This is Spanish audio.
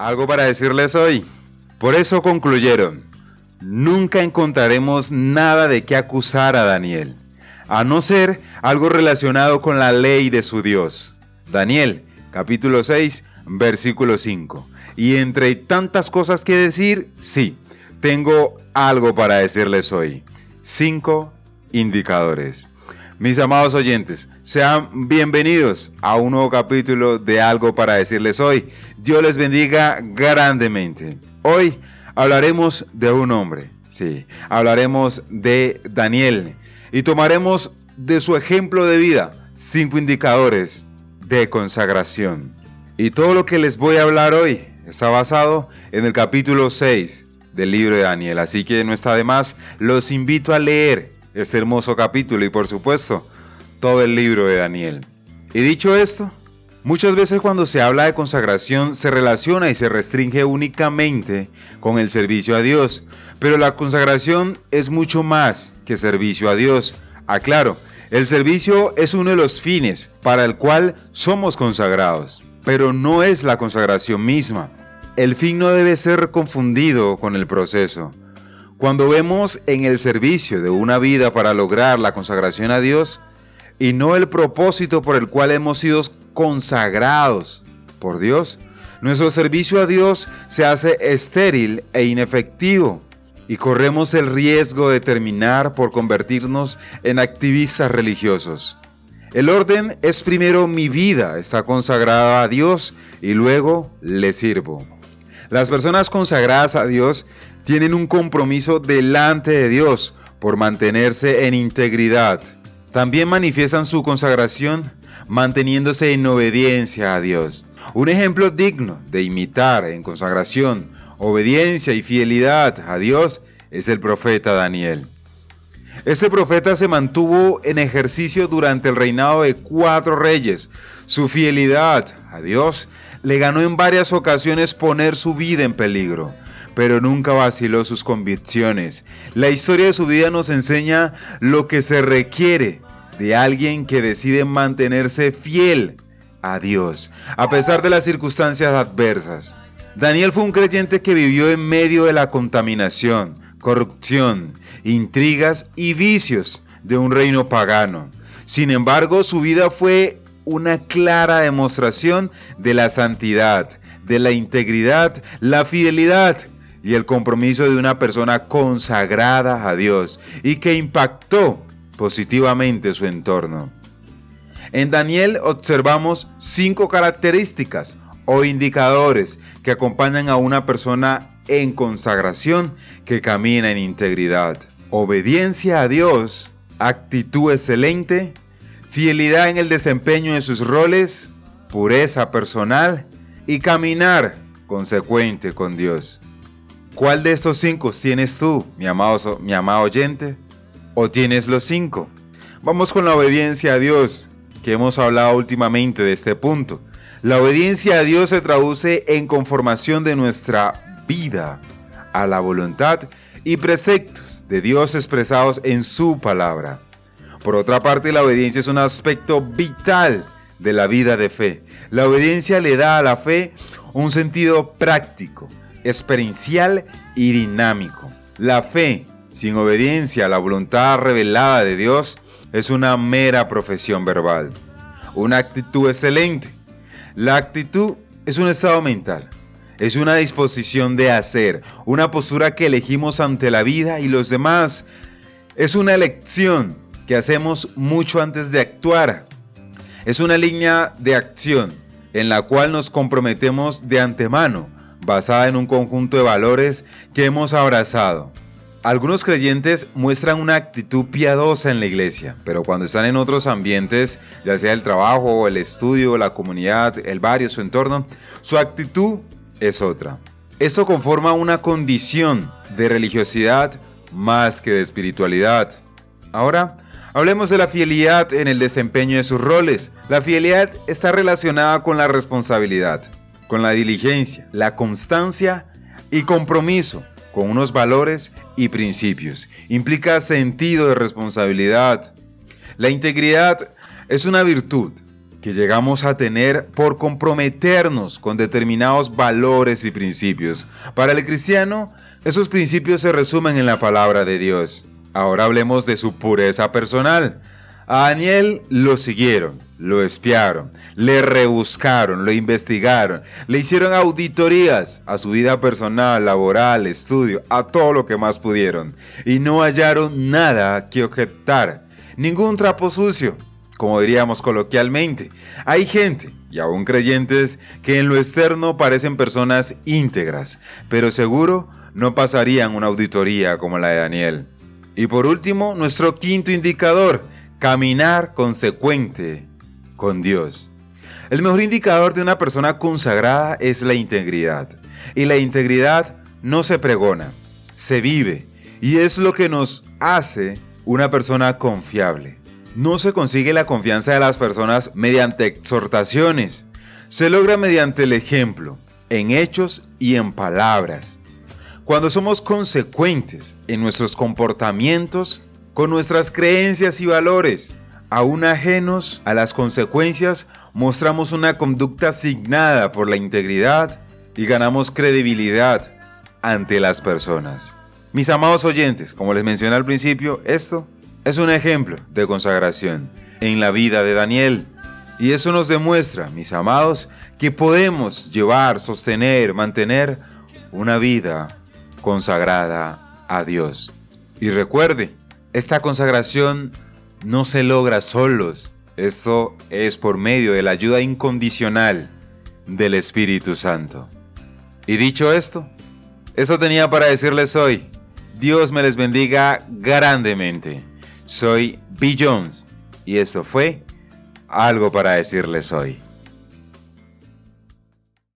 Algo para decirles hoy. Por eso concluyeron, nunca encontraremos nada de qué acusar a Daniel, a no ser algo relacionado con la ley de su Dios. Daniel, capítulo 6, versículo 5. Y entre tantas cosas que decir, sí, tengo algo para decirles hoy. Cinco indicadores. Mis amados oyentes, sean bienvenidos a un nuevo capítulo de Algo para decirles hoy. Dios les bendiga grandemente. Hoy hablaremos de un hombre, sí, hablaremos de Daniel y tomaremos de su ejemplo de vida cinco indicadores de consagración. Y todo lo que les voy a hablar hoy está basado en el capítulo 6 del libro de Daniel, así que no está de más, los invito a leer este hermoso capítulo y por supuesto todo el libro de Daniel. Y dicho esto, muchas veces cuando se habla de consagración se relaciona y se restringe únicamente con el servicio a Dios, pero la consagración es mucho más que servicio a Dios. Aclaro, el servicio es uno de los fines para el cual somos consagrados, pero no es la consagración misma. El fin no debe ser confundido con el proceso. Cuando vemos en el servicio de una vida para lograr la consagración a Dios y no el propósito por el cual hemos sido consagrados por Dios, nuestro servicio a Dios se hace estéril e inefectivo y corremos el riesgo de terminar por convertirnos en activistas religiosos. El orden es primero mi vida está consagrada a Dios y luego le sirvo. Las personas consagradas a Dios tienen un compromiso delante de Dios por mantenerse en integridad. También manifiestan su consagración manteniéndose en obediencia a Dios. Un ejemplo digno de imitar en consagración, obediencia y fidelidad a Dios es el profeta Daniel. Este profeta se mantuvo en ejercicio durante el reinado de cuatro reyes. Su fidelidad a Dios le ganó en varias ocasiones poner su vida en peligro pero nunca vaciló sus convicciones. La historia de su vida nos enseña lo que se requiere de alguien que decide mantenerse fiel a Dios, a pesar de las circunstancias adversas. Daniel fue un creyente que vivió en medio de la contaminación, corrupción, intrigas y vicios de un reino pagano. Sin embargo, su vida fue una clara demostración de la santidad, de la integridad, la fidelidad y el compromiso de una persona consagrada a Dios y que impactó positivamente su entorno. En Daniel observamos cinco características o indicadores que acompañan a una persona en consagración que camina en integridad. Obediencia a Dios, actitud excelente, fidelidad en el desempeño de sus roles, pureza personal y caminar consecuente con Dios. ¿Cuál de estos cinco tienes tú, mi amado, mi oyente? ¿O tienes los cinco? Vamos con la obediencia a Dios, que hemos hablado últimamente de este punto. La obediencia a Dios se traduce en conformación de nuestra vida a la voluntad y preceptos de Dios expresados en su palabra. Por otra parte, la obediencia es un aspecto vital de la vida de fe. La obediencia le da a la fe un sentido práctico, experiencial y dinámico. La fe, sin obediencia a la voluntad revelada de Dios, es una mera profesión verbal. Una actitud excelente. La actitud es un estado mental. Es una disposición de hacer, una postura que elegimos ante la vida y los demás. Es una elección que hacemos mucho antes de actuar. Es una línea de acción en la cual nos comprometemos de antemano basada en un conjunto de valores que hemos abrazado. Algunos creyentes muestran una actitud piadosa en la iglesia, pero cuando están en otros ambientes, ya sea el trabajo, el estudio, la comunidad, el barrio, su entorno, su actitud es otra. Esto conforma una condición de religiosidad más que de espiritualidad. Ahora, hablemos de la fidelidad en el desempeño de sus roles. La fidelidad está relacionada con la responsabilidad con la diligencia, la constancia y compromiso con unos valores y principios. Implica sentido de responsabilidad. La integridad es una virtud que llegamos a tener por comprometernos con determinados valores y principios. Para el cristiano, esos principios se resumen en la palabra de Dios. Ahora hablemos de su pureza personal. A Daniel lo siguieron, lo espiaron, le rebuscaron, lo investigaron, le hicieron auditorías a su vida personal, laboral, estudio, a todo lo que más pudieron. Y no hallaron nada que objetar, ningún trapo sucio, como diríamos coloquialmente. Hay gente, y aún creyentes, que en lo externo parecen personas íntegras, pero seguro no pasarían una auditoría como la de Daniel. Y por último, nuestro quinto indicador, Caminar consecuente con Dios. El mejor indicador de una persona consagrada es la integridad. Y la integridad no se pregona, se vive. Y es lo que nos hace una persona confiable. No se consigue la confianza de las personas mediante exhortaciones. Se logra mediante el ejemplo, en hechos y en palabras. Cuando somos consecuentes en nuestros comportamientos, con nuestras creencias y valores. Aún ajenos a las consecuencias, mostramos una conducta asignada por la integridad y ganamos credibilidad ante las personas. Mis amados oyentes, como les mencioné al principio, esto es un ejemplo de consagración en la vida de Daniel. Y eso nos demuestra, mis amados, que podemos llevar, sostener, mantener una vida consagrada a Dios. Y recuerde, esta consagración no se logra solos. Esto es por medio de la ayuda incondicional del Espíritu Santo. Y dicho esto, eso tenía para decirles hoy. Dios me les bendiga grandemente. Soy B. Jones y esto fue algo para decirles hoy.